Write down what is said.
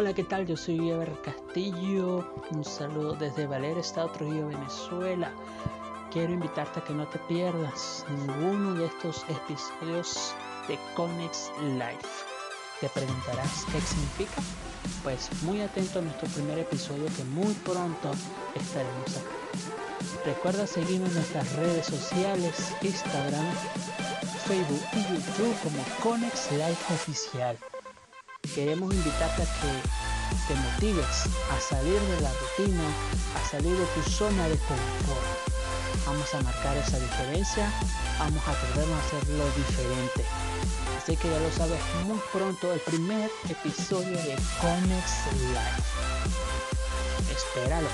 Hola, ¿qué tal? Yo soy Ever Castillo. Un saludo desde Valera, Estado Trujillo, Venezuela. Quiero invitarte a que no te pierdas ninguno de estos episodios de Conex Life. Te preguntarás qué significa. Pues muy atento a nuestro primer episodio que muy pronto estaremos acá. Recuerda seguirnos en nuestras redes sociales, Instagram, Facebook y YouTube como Conex Life Oficial queremos invitarte a que te motives a salir de la rutina, a salir de tu zona de confort. Vamos a marcar esa diferencia, vamos a atrevernos a hacerlo diferente. Así que ya lo sabes muy pronto el primer episodio de Conex Live. Espéralo.